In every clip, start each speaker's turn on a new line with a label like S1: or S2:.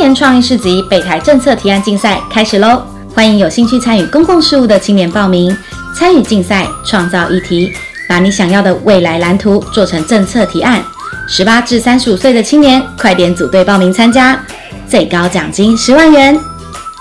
S1: 年创意市集北台政策提案竞赛开始喽！欢迎有兴趣参与公共事务的青年报名参与竞赛，创造议题，把你想要的未来蓝图做成政策提案。十八至三十五岁的青年，快点组队报名参加，最高奖金十万元。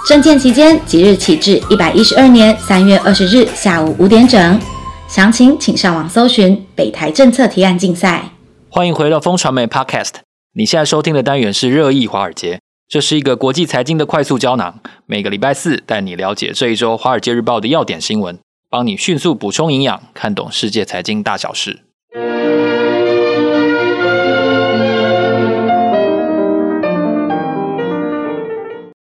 S1: 征件期间即日起至一百一十二年三月二十日下午五点整。详情请上网搜寻北台政策提案竞赛。
S2: 欢迎回到风传媒 Podcast。你现在收听的单元是热议华尔街，这是一个国际财经的快速胶囊。每个礼拜四带你了解这一周《华尔街日报》的要点新闻，帮你迅速补充营养，看懂世界财经大小事。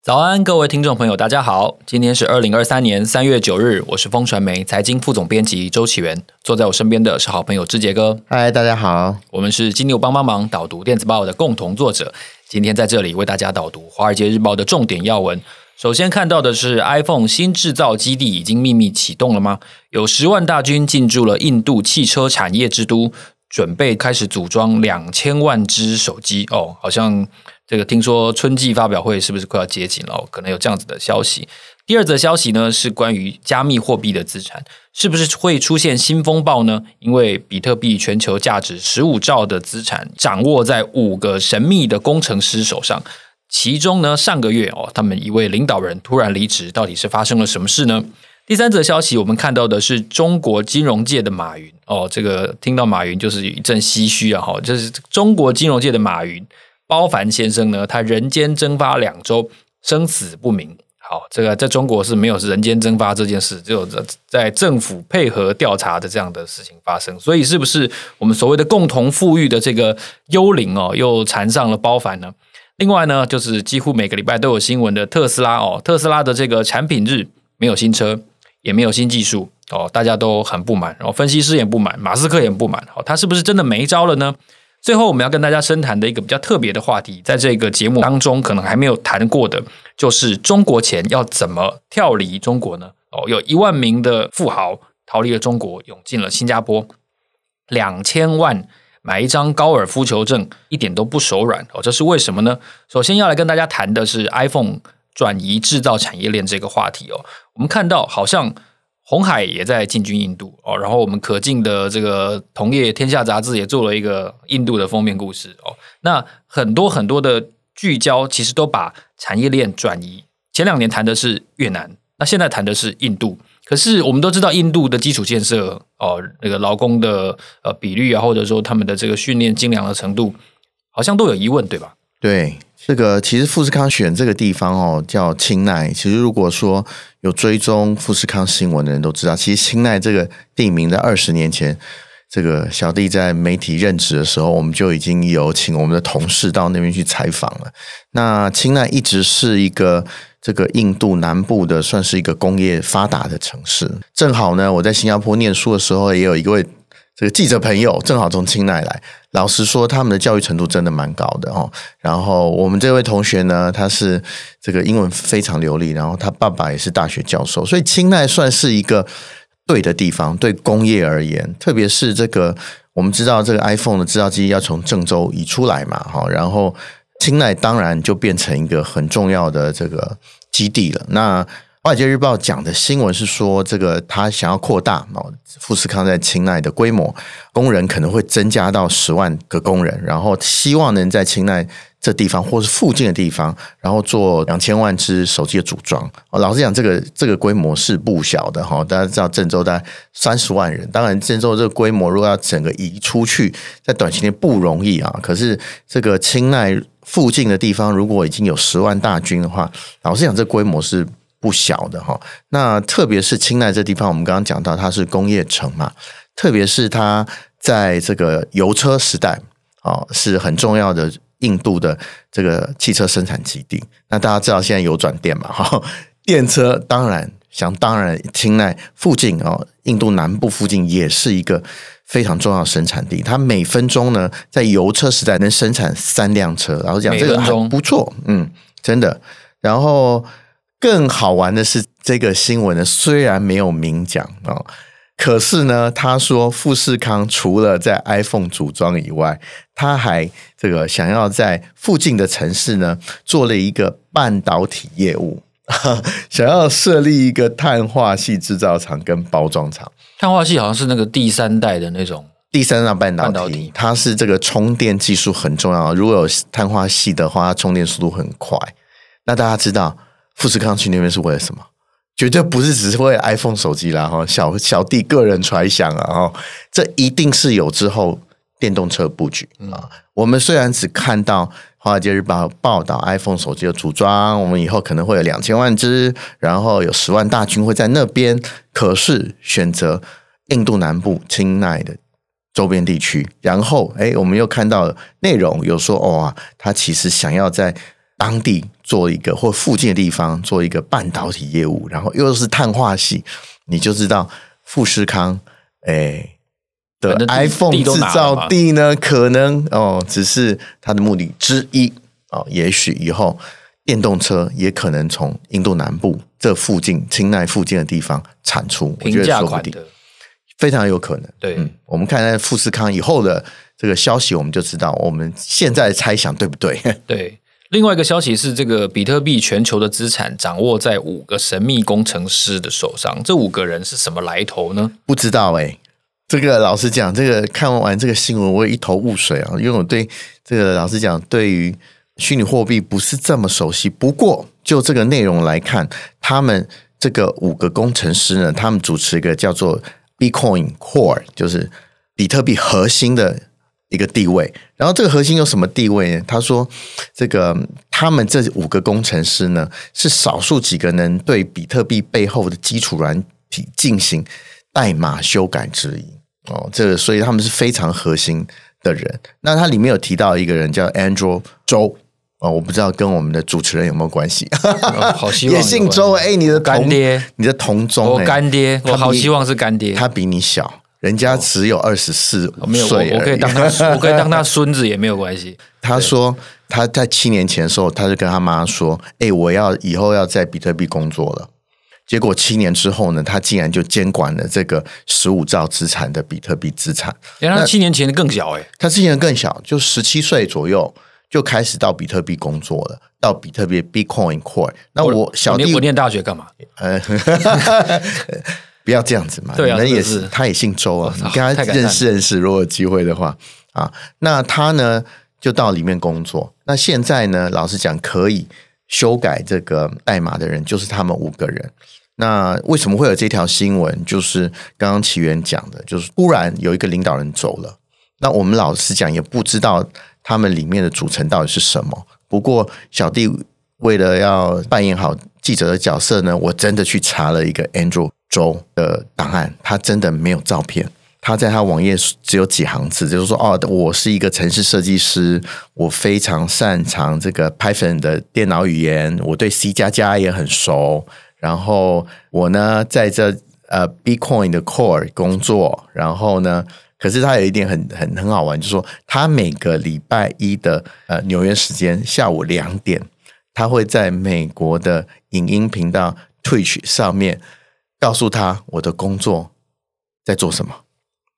S2: 早安，各位听众朋友，大家好。今天是二零二三年三月九日，我是风传媒财经副总编辑周启源。坐在我身边的是好朋友志杰哥。
S3: 嗨，大家好。
S2: 我们是金牛帮帮忙导读电子报的共同作者。今天在这里为大家导读《华尔街日报》的重点要闻。首先看到的是 iPhone 新制造基地已经秘密启动了吗？有十万大军进驻了印度汽车产业之都，准备开始组装两千万只手机。哦，好像。这个听说春季发表会是不是快要接近了？可能有这样子的消息。第二则消息呢，是关于加密货币的资产，是不是会出现新风暴呢？因为比特币全球价值十五兆的资产掌握在五个神秘的工程师手上，其中呢，上个月哦，他们一位领导人突然离职，到底是发生了什么事呢？第三则消息，我们看到的是中国金融界的马云哦，这个听到马云就是一阵唏嘘啊，哈，就是中国金融界的马云。包凡先生呢，他人间蒸发两周，生死不明。好，这个在中国是没有人间蒸发这件事，只有在在政府配合调查的这样的事情发生。所以，是不是我们所谓的共同富裕的这个幽灵哦，又缠上了包凡呢？另外呢，就是几乎每个礼拜都有新闻的特斯拉哦，特斯拉的这个产品日没有新车，也没有新技术哦，大家都很不满，然后分析师也不满，马斯克也不满。好，他是不是真的没招了呢？最后，我们要跟大家深谈的一个比较特别的话题，在这个节目当中可能还没有谈过的，就是中国钱要怎么跳离中国呢？哦，有一万名的富豪逃离了中国，涌进了新加坡，两千万买一张高尔夫球证，一点都不手软哦。这是为什么呢？首先要来跟大家谈的是 iPhone 转移制造产业链这个话题哦。我们看到好像。红海也在进军印度哦，然后我们可敬的这个同业《天下》杂志也做了一个印度的封面故事哦。那很多很多的聚焦，其实都把产业链转移。前两年谈的是越南，那现在谈的是印度。可是我们都知道，印度的基础建设哦，那个劳工的呃比率啊，或者说他们的这个训练精良的程度，好像都有疑问，对吧？
S3: 对。这个其实富士康选这个地方哦，叫清奈。其实如果说有追踪富士康新闻的人都知道，其实清奈这个地名在二十年前，这个小弟在媒体任职的时候，我们就已经有请我们的同事到那边去采访了。那清奈一直是一个这个印度南部的，算是一个工业发达的城市。正好呢，我在新加坡念书的时候，也有一位。这个记者朋友正好从清奈来，老实说，他们的教育程度真的蛮高的哦。然后我们这位同学呢，他是这个英文非常流利，然后他爸爸也是大学教授，所以清奈算是一个对的地方。对工业而言，特别是这个我们知道这个 iPhone 的制造机要从郑州移出来嘛，哈，然后清奈当然就变成一个很重要的这个基地了。那《华尔街日报》讲的新闻是说，这个他想要扩大哦，富士康在清奈的规模，工人可能会增加到十万个工人，然后希望能在清奈这地方或是附近的地方，然后做两千万只手机的组装。老实讲，这个这个规模是不小的哈。大家知道郑州大概三十万人，当然郑州这个规模如果要整个移出去，在短期内不容易啊。可是这个清奈附近的地方，如果已经有十万大军的话，老实讲，这规模是。不小的哈，那特别是清奈这地方，我们刚刚讲到它是工业城嘛，特别是它在这个油车时代哦，是很重要的印度的这个汽车生产基地。那大家知道现在有转电嘛哈，电车当然想当然，清奈附近哦，印度南部附近也是一个非常重要的生产地。它每分钟呢，在油车时代能生产三辆车，然后讲这个很不错，嗯，真的，然后。更好玩的是，这个新闻呢，虽然没有明讲啊，可是呢，他说富士康除了在 iPhone 组装以外，他还这个想要在附近的城市呢做了一个半导体业务，想要设立一个碳化系制造厂跟包装厂。
S2: 碳化系好像是那个第三代的那种
S3: 第三代半导体，它是这个充电技术很重要。如果有碳化系的话，它充电速度很快。那大家知道富士康去那边是为了什么？绝对不是只是为了 iPhone 手机啦，哈，小小弟个人揣想啊，哈，这一定是有之后电动车布局啊。嗯、我们虽然只看到《华尔街日报》报道 iPhone 手机的组装，我们以后可能会有两千万只，然后有十万大军会在那边，可是选择印度南部清奈的周边地区，然后哎，我们又看到内容有说，哦，他其实想要在。当地做一个或附近的地方做一个半导体业务，然后又是碳化系，你就知道富士康诶的 iPhone 制造地呢，可能哦只是它的目的之一哦。也许以后电动车也可能从印度南部这附近、清奈附近的地方产出，我觉得说不定非常有可能。
S2: 对，
S3: 嗯，我们看看富士康以后的这个消息，我们就知道我们现在猜想对不对？
S2: 对。另外一个消息是，这个比特币全球的资产掌握在五个神秘工程师的手上。这五个人是什么来头呢？
S3: 不知道哎、这个老实讲，这个看完这个新闻，我一头雾水啊。因为我对这个老实讲，对于虚拟货币不是这么熟悉。不过就这个内容来看，他们这个五个工程师呢，他们主持一个叫做 Bitcoin Core，就是比特币核心的。一个地位，然后这个核心有什么地位呢？他说，这个他们这五个工程师呢，是少数几个能对比特币背后的基础软体进行代码修改之一哦。这个所以他们是非常核心的人。那他里面有提到一个人叫 Andrew 周哦，我不知道跟我们的主持人有没有关系？
S2: 哦、好希望
S3: 也姓周哎，你的
S2: 干爹，
S3: 你的同宗，
S2: 我干爹，我好希望是干爹，
S3: 他比你小。人家只有二十四岁，
S2: 我可以当他，我可以当他孙子也没有关系。
S3: 他说他在七年前的时候，他就跟他妈说：“哎，我要以后要在比特币工作了。”结果七年之后呢，他竟然就监管了这个十五兆资产的比特币资产。
S2: 原来他七年前的更小哎，
S3: 他七年更小，就十七岁左右就开始到比特币工作了，到比特币 Bitcoin Core。那我小弟
S2: 我念大学干嘛？呃。
S3: 不要这样子嘛！
S2: 对啊，
S3: 你们也是，他也姓周啊，你跟他认识认识，如果有机会的话啊，那他呢就到里面工作。那现在呢，老实讲，可以修改这个代码的人就是他们五个人。那为什么会有这条新闻？就是刚刚奇缘讲的，就是忽然有一个领导人走了。那我们老实讲，也不知道他们里面的组成到底是什么。不过小弟为了要扮演好记者的角色呢，我真的去查了一个 Andrew。周的档案，他真的没有照片。他在他网页只有几行字，就是说：“哦，我是一个城市设计师，我非常擅长这个 Python 的电脑语言，我对 C 加加也很熟。然后我呢，在这呃 Bitcoin 的 Core 工作。然后呢，可是他有一点很很很好玩，就是说他每个礼拜一的呃纽约时间下午两点，他会在美国的影音频道 Twitch 上面。”告诉他我的工作在做什么。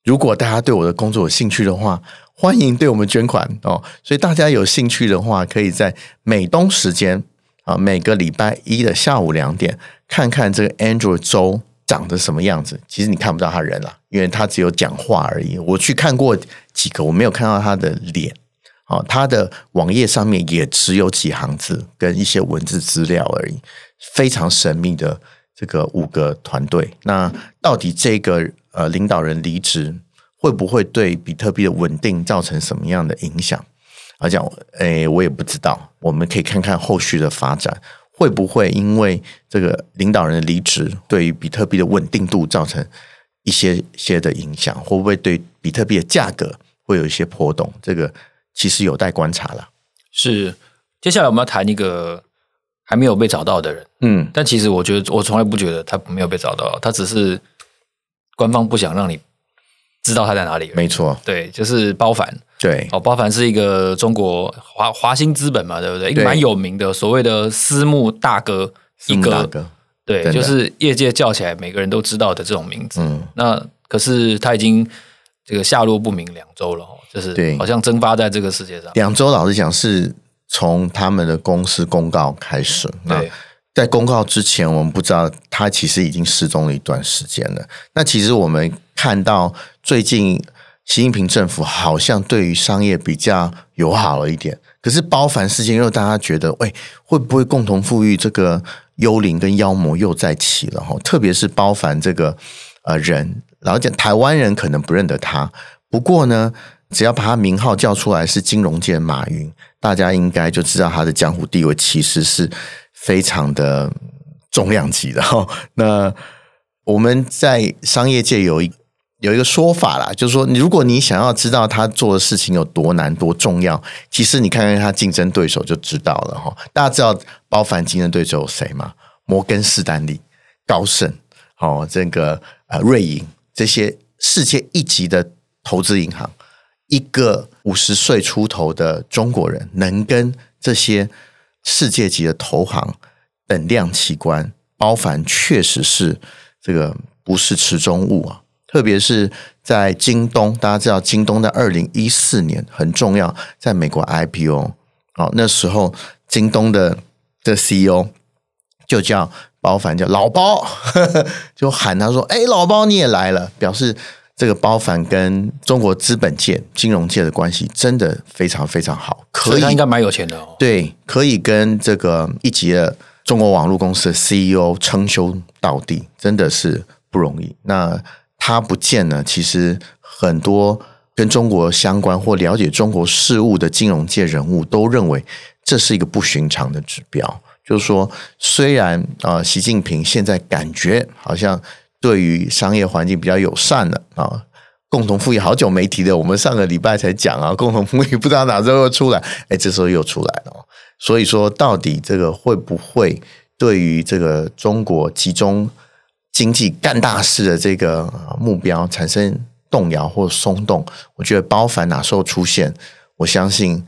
S3: 如果大家对我的工作有兴趣的话，欢迎对我们捐款哦。所以大家有兴趣的话，可以在美东时间啊，每个礼拜一的下午两点，看看这个 Andrew 周长得什么样子。其实你看不到他人了，因为他只有讲话而已。我去看过几个，我没有看到他的脸。哦，他的网页上面也只有几行字跟一些文字资料而已，非常神秘的。这个五个团队，那到底这个呃领导人离职会不会对比特币的稳定造成什么样的影响？而讲，诶，我也不知道。我们可以看看后续的发展，会不会因为这个领导人的离职，对于比特币的稳定度造成一些些的影响？会不会对比特币的价格会有一些波动？这个其实有待观察了。
S2: 是，接下来我们要谈一个。还没有被找到的人，
S3: 嗯，
S2: 但其实我觉得，我从来不觉得他没有被找到，他只是官方不想让你知道他在哪里。
S3: 没错，
S2: 对，就是包凡，
S3: 对，
S2: 哦，包凡是一个中国华华兴资本嘛，对不对？一个蛮有名的所谓的私募大哥，
S3: 私募大哥，
S2: 对，就是业界叫起来每个人都知道的这种名字。
S3: 嗯，
S2: 那可是他已经这个下落不明两周了，就是对，好像蒸发在这个世界上。
S3: 两周，老实讲，是从他们的公司公告开始。
S2: 那，
S3: 在公告之前，我们不知道他其实已经失踪了一段时间了。那其实我们看到最近习近平政府好像对于商业比较友好了一点。可是包凡事件又大家觉得，喂，会不会共同富裕这个幽灵跟妖魔又再起了哈？特别是包凡这个呃人，然后讲，台湾人可能不认得他，不过呢，只要把他名号叫出来是金融界马云，大家应该就知道他的江湖地位其实是非常的重量级的哈。那我们在商业界有一。有一个说法啦，就是说，如果你想要知道他做的事情有多难、多重要，其实你看看他竞争对手就知道了哈。大家知道包凡竞争对手有谁吗？摩根士丹利、高盛、哦，这个呃瑞银这些世界一级的投资银行，一个五十岁出头的中国人能跟这些世界级的投行等量齐观，包凡确实是这个不是池中物啊。特别是在京东，大家知道京东在二零一四年很重要，在美国 IPO，好，那时候京东的的 CEO 就叫包凡，叫老包，就喊他说：“哎，老包你也来了。”表示这个包凡跟中国资本界、金融界的关系真的非常非常好，可以，
S2: 他应该蛮有钱的哦。
S3: 对，可以跟这个一级的中国网络公司的 CEO 称兄道弟，真的是不容易。那他不见呢，其实很多跟中国相关或了解中国事务的金融界人物都认为这是一个不寻常的指标。就是说，虽然啊，习近平现在感觉好像对于商业环境比较友善的啊，共同富裕好久没提的，我们上个礼拜才讲啊，共同富裕不知道哪时候又出来，哎，这时候又出来了。所以说，到底这个会不会对于这个中国集中？经济干大事的这个目标产生动摇或松动，我觉得包凡哪时候出现，我相信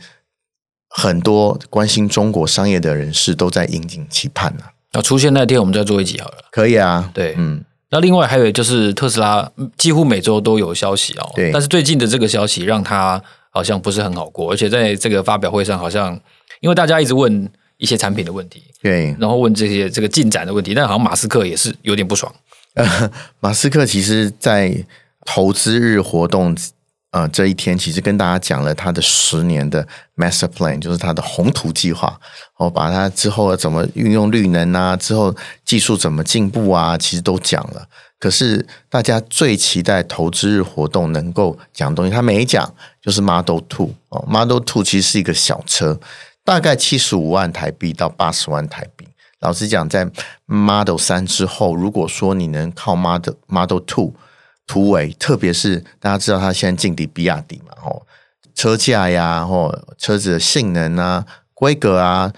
S3: 很多关心中国商业的人士都在引颈期盼呢。
S2: 那出现那天，我们再做一集好了。
S3: 可以啊，
S2: 对，嗯。那另外还有就是特斯拉几乎每周都有消息哦，
S3: 对。
S2: 但是最近的这个消息让他好像不是很好过，而且在这个发表会上，好像因为大家一直问。一些产品的问题，
S3: 对，
S2: 然后问这些这个进展的问题，但好像马斯克也是有点不爽。
S3: 呃，马斯克其实，在投资日活动呃这一天，其实跟大家讲了他的十年的 master plan，就是他的宏图计划。我把他之后怎么运用绿能啊，之后技术怎么进步啊，其实都讲了。可是大家最期待投资日活动能够讲东西，他没讲，就是 Model Two 哦，Model Two 其实是一个小车。大概七十五万台币到八十万台币。老实讲，在 Model 三之后，如果说你能靠 Model Model Two 突围，特别是大家知道它现在劲敌比亚迪嘛，哦，车价呀，或车子的性能啊、规格啊，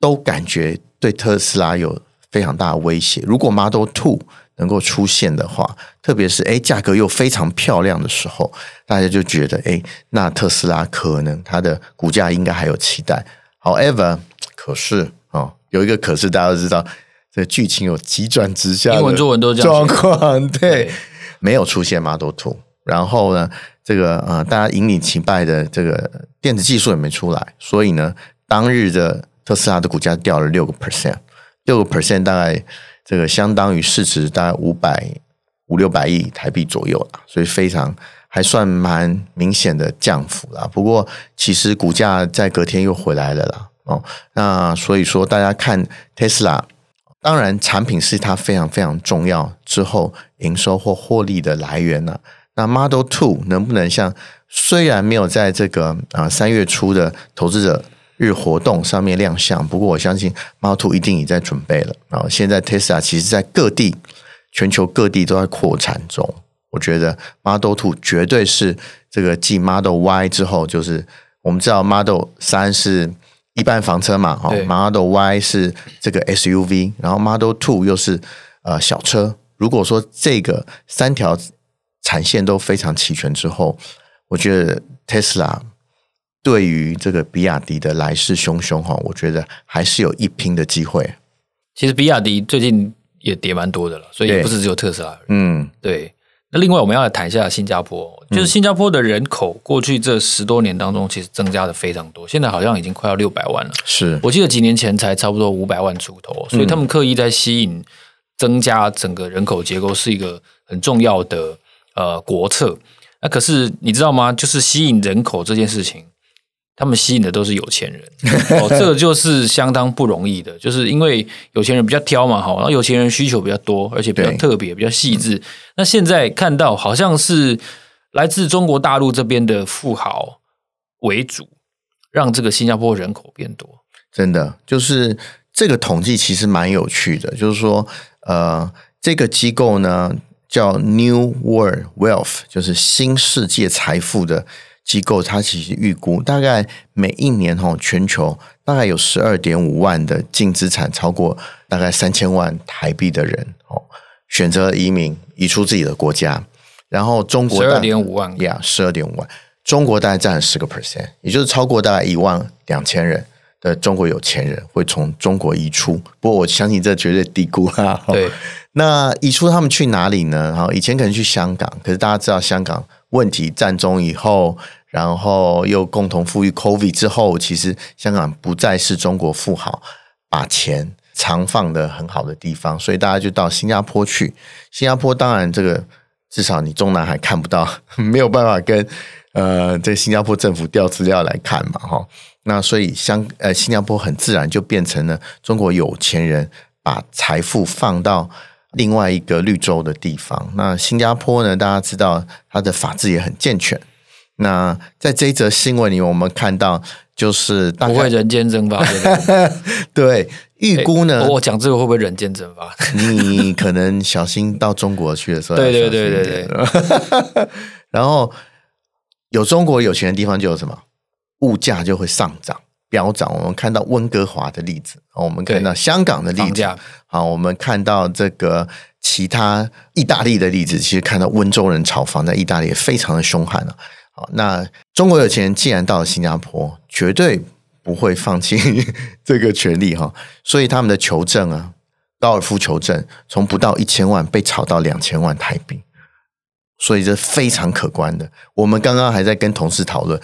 S3: 都感觉对特斯拉有非常大的威胁。如果 Model Two 能够出现的话，特别是诶价格又非常漂亮的时候，大家就觉得诶那特斯拉可能它的股价应该还有期待。However，可是哦，有一个可是，大家都知道，这个剧情有急转直下的
S2: 英文作文都这
S3: 样状况，对，对，没有出现 Model Two，然后呢，这个呃，大家引领期待的这个电子技术也没出来，所以呢，当日的特斯拉的股价掉了六个 percent，六个 percent 大概这个相当于市值大概五百五六百亿台币左右了，所以非常。还算蛮明显的降幅啦，不过其实股价在隔天又回来了啦。哦，那所以说大家看 Tesla，当然产品是它非常非常重要之后营收或获利的来源呢。那 Model Two 能不能像虽然没有在这个啊三月初的投资者日活动上面亮相，不过我相信 Model Two 一定已在准备了。然后现在 Tesla 其实在各地全球各地都在扩产中。我觉得 Model Two 绝对是这个继 Model Y 之后，就是我们知道 Model 三是一般房车嘛，哦，Model Y 是这个 SUV，然后 Model Two 又是呃小车。如果说这个三条产线都非常齐全之后，我觉得 Tesla 对于这个比亚迪的来势汹汹哈，我觉得还是有一拼的机会。
S2: 其实比亚迪最近。也跌蛮多的了，所以也不是只有特斯拉。
S3: 嗯，
S2: 对。那另外我们要来谈一下新加坡，就是新加坡的人口过去这十多年当中，其实增加的非常多，现在好像已经快要六百万了。
S3: 是
S2: 我记得几年前才差不多五百万出头，所以他们刻意在吸引增加整个人口结构是一个很重要的呃国策。那可是你知道吗？就是吸引人口这件事情。他们吸引的都是有钱人，哦，这个就是相当不容易的，就是因为有钱人比较挑嘛，哈，然后有钱人需求比较多，而且比较特别、比较细致。那现在看到好像是来自中国大陆这边的富豪为主，让这个新加坡人口变多。
S3: 真的，就是这个统计其实蛮有趣的，就是说，呃，这个机构呢叫 New World Wealth，就是新世界财富的。机构它其实预估，大概每一年哈，全球大概有十二点五万的净资产超过大概三千万台币的人哦，选择移民移出自己的国家。然后中国
S2: 十二点五万
S3: 呀，十二点五万，中国大概占了十个 percent，也就是超过大概一万两千人的中国有钱人会从中国移出。不过我相信这绝对低估哈。
S2: 对，
S3: 那移出他们去哪里呢？哈，以前可能去香港，可是大家知道香港。问题占中以后，然后又共同富裕 COVID 之后，其实香港不再是中国富豪把钱藏放的很好的地方，所以大家就到新加坡去。新加坡当然这个至少你中南海看不到，没有办法跟呃这新加坡政府调资料来看嘛，哈。那所以香呃新加坡很自然就变成了中国有钱人把财富放到。另外一个绿洲的地方，那新加坡呢？大家知道它的法制也很健全。那在这一则新闻里，我们看到就是
S2: 不会人间蒸发，
S3: 对，预估呢？
S2: 欸、我讲这个会不会人间蒸发？
S3: 你可能小心到中国去的时候，
S2: 对对对对对。
S3: 然后有中国有钱的地方，就有什么物价就会上涨。飙涨，我们看到温哥华的例子，我们看到香港的例子，好，我们看到这个其他意大利的例子，其实看到温州人炒房在意大利也非常的凶悍了。好，那中国有钱人既然到了新加坡，绝对不会放弃这个权利哈，所以他们的求证啊，高尔夫求证从不到一千万被炒到两千万台币，所以这非常可观的。我们刚刚还在跟同事讨论，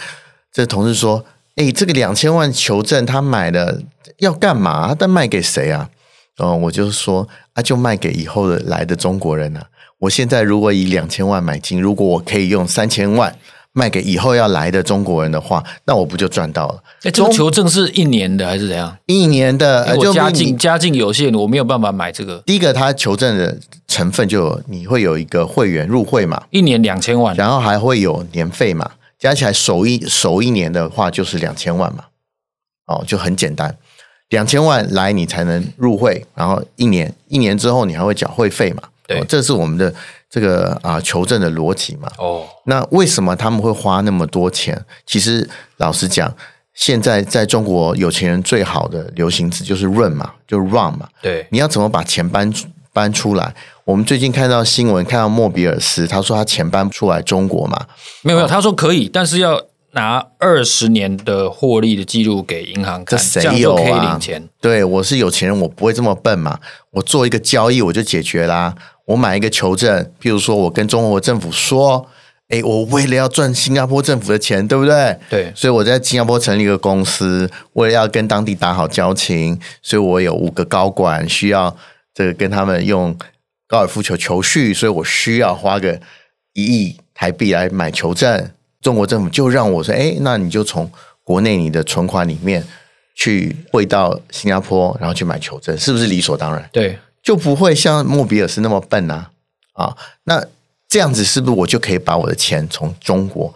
S3: 这同事说。哎，这个两千万求证他买了要干嘛？他卖给谁啊？哦，我就说啊，就卖给以后的来的中国人啊。我现在如果以两千万买进，如果我可以用三千万卖给以后要来的中国人的话，那我不就赚到了？
S2: 哎，这个求证是一年的还是怎样？
S3: 一年的，
S2: 我家境家境有限，我没有办法买这个。
S3: 第一个，他求证的成分就有你会有一个会员入会嘛，
S2: 一年两千万，
S3: 然后还会有年费嘛。加起来首一首一年的话就是两千万嘛，哦，就很简单，两千万来你才能入会，然后一年一年之后你还会缴会费嘛，
S2: 对，
S3: 哦，这是我们的这个啊求证的逻辑嘛。
S2: 哦，
S3: 那为什么他们会花那么多钱？其实老实讲，现在在中国有钱人最好的流行词就是 run 嘛，就 run 嘛，
S2: 对，
S3: 你要怎么把钱搬搬出来？我们最近看到新闻，看到莫比尔斯，他说他钱搬不出来中国嘛？
S2: 没有没有，他说可以，但是要拿二十年的获利的记录给银行看，
S3: 这谁有啊？
S2: 这样就可以领钱。
S3: 对，我是有钱人，我不会这么笨嘛。我做一个交易我就解决啦。我买一个求证，譬如说我跟中国政府说，哎，我为了要赚新加坡政府的钱，对不对？
S2: 对，
S3: 所以我在新加坡成立一个公司，为了要跟当地打好交情，所以我有五个高管需要这个跟他们用。高尔夫球球序，所以我需要花个一亿台币来买球证。中国政府就让我说：“哎，那你就从国内你的存款里面去汇到新加坡，然后去买球证，是不是理所当然？”
S2: 对，
S3: 就不会像莫比尔斯那么笨呐、啊。啊，那这样子是不是我就可以把我的钱从中国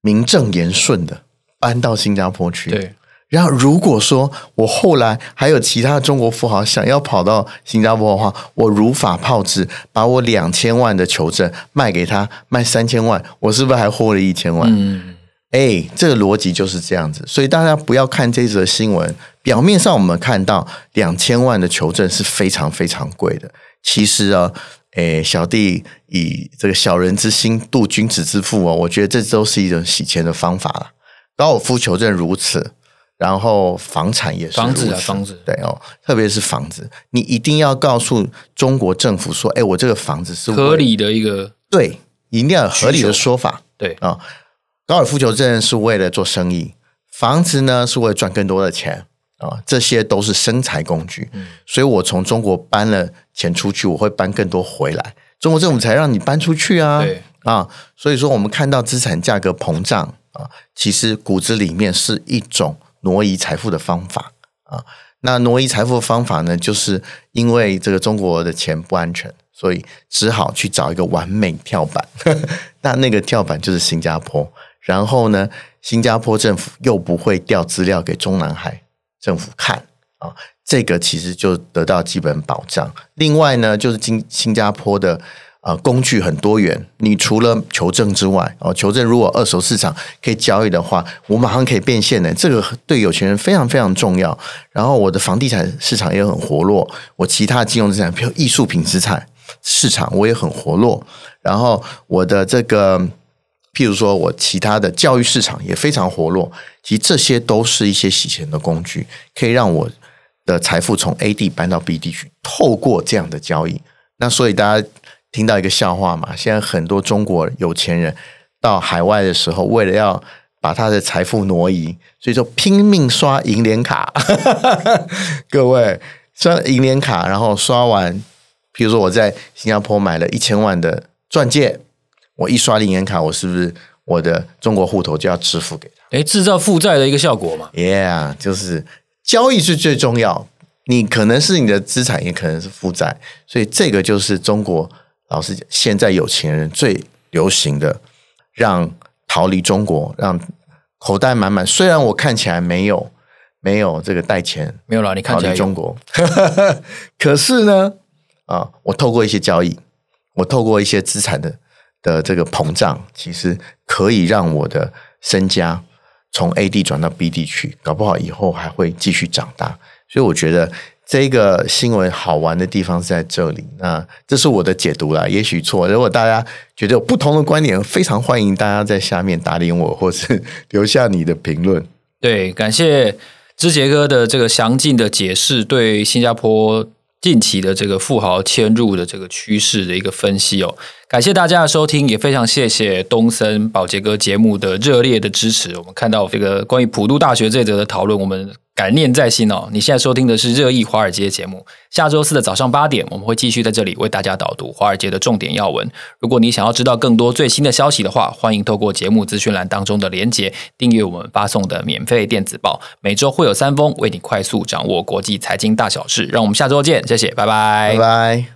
S3: 名正言顺的搬到新加坡去？
S2: 对。
S3: 然后，如果说我后来还有其他中国富豪想要跑到新加坡的话，我如法炮制，把我两千万的球证卖给他，卖三千万，我是不是还获了一千万？
S2: 嗯，
S3: 哎，这个逻辑就是这样子。所以大家不要看这则新闻，表面上我们看到两千万的求证是非常非常贵的。其实啊，哎，小弟以这个小人之心度君子之腹哦，我觉得这都是一种洗钱的方法了。高尔夫球证如此。然后房产也是
S2: 房子啊，房子。
S3: 对哦，特别是房子，你一定要告诉中国政府说，哎，我这个房子是
S2: 合理的一个，
S3: 对，一定要有合理的说法，
S2: 对。
S3: 啊、哦，高尔夫球证是为了做生意，房子呢是为了赚更多的钱啊、哦，这些都是生财工具，嗯、所以我从中国搬了钱出去，我会搬更多回来，中国政府才让你搬出去啊，
S2: 对。
S3: 啊，所以说我们看到资产价格膨胀啊，其实骨子里面是一种。挪移财富的方法啊，那挪移财富的方法呢，就是因为这个中国的钱不安全，所以只好去找一个完美跳板。那那个跳板就是新加坡，然后呢，新加坡政府又不会调资料给中南海政府看啊，这个其实就得到基本保障。另外呢，就是新新加坡的。啊，工具很多元。你除了求证之外，哦，求证如果二手市场可以交易的话，我马上可以变现的。这个对有钱人非常非常重要。然后我的房地产市场也很活络，我其他金融资产，比如艺术品资产市场，我也很活络。然后我的这个，譬如说我其他的教育市场也非常活络。其实这些都是一些洗钱的工具，可以让我的财富从 A 地搬到 B 地去。透过这样的交易，那所以大家。听到一个笑话嘛？现在很多中国有钱人到海外的时候，为了要把他的财富挪移，所以说拼命刷银联卡。各位刷银联卡，然后刷完，比如说我在新加坡买了一千万的钻戒，我一刷银联卡，我是不是我的中国户头就要支付给他？
S2: 诶，制造负债的一个效果嘛
S3: ？Yeah，就是交易是最重要。你可能是你的资产，也可能是负债，所以这个就是中国。老实讲，现在有钱人最流行的，让逃离中国，让口袋满满。虽然我看起来没有没有这个带钱，
S2: 没有了，你看起来
S3: 中国，可是呢，啊，我透过一些交易，我透过一些资产的的这个膨胀，其实可以让我的身家从 A 地转到 B 地去，搞不好以后还会继续长大。所以我觉得。这个新闻好玩的地方是在这里，那这是我的解读啦，也许错。如果大家觉得有不同的观点，非常欢迎大家在下面打脸我，或是 留下你的评论。
S2: 对，感谢志杰哥的这个详尽的解释，对新加坡近期的这个富豪迁入的这个趋势的一个分析哦。感谢大家的收听，也非常谢谢东森宝杰哥节目的热烈的支持。我们看到这个关于普渡大学这则的讨论，我们。感念在心哦！你现在收听的是热议华尔街节目。下周四的早上八点，我们会继续在这里为大家导读华尔街的重点要闻。如果你想要知道更多最新的消息的话，欢迎透过节目资讯栏当中的连结订阅我们发送的免费电子报。每周会有三封，为你快速掌握国际财经大小事。让我们下周见，谢谢，拜拜，
S3: 拜拜。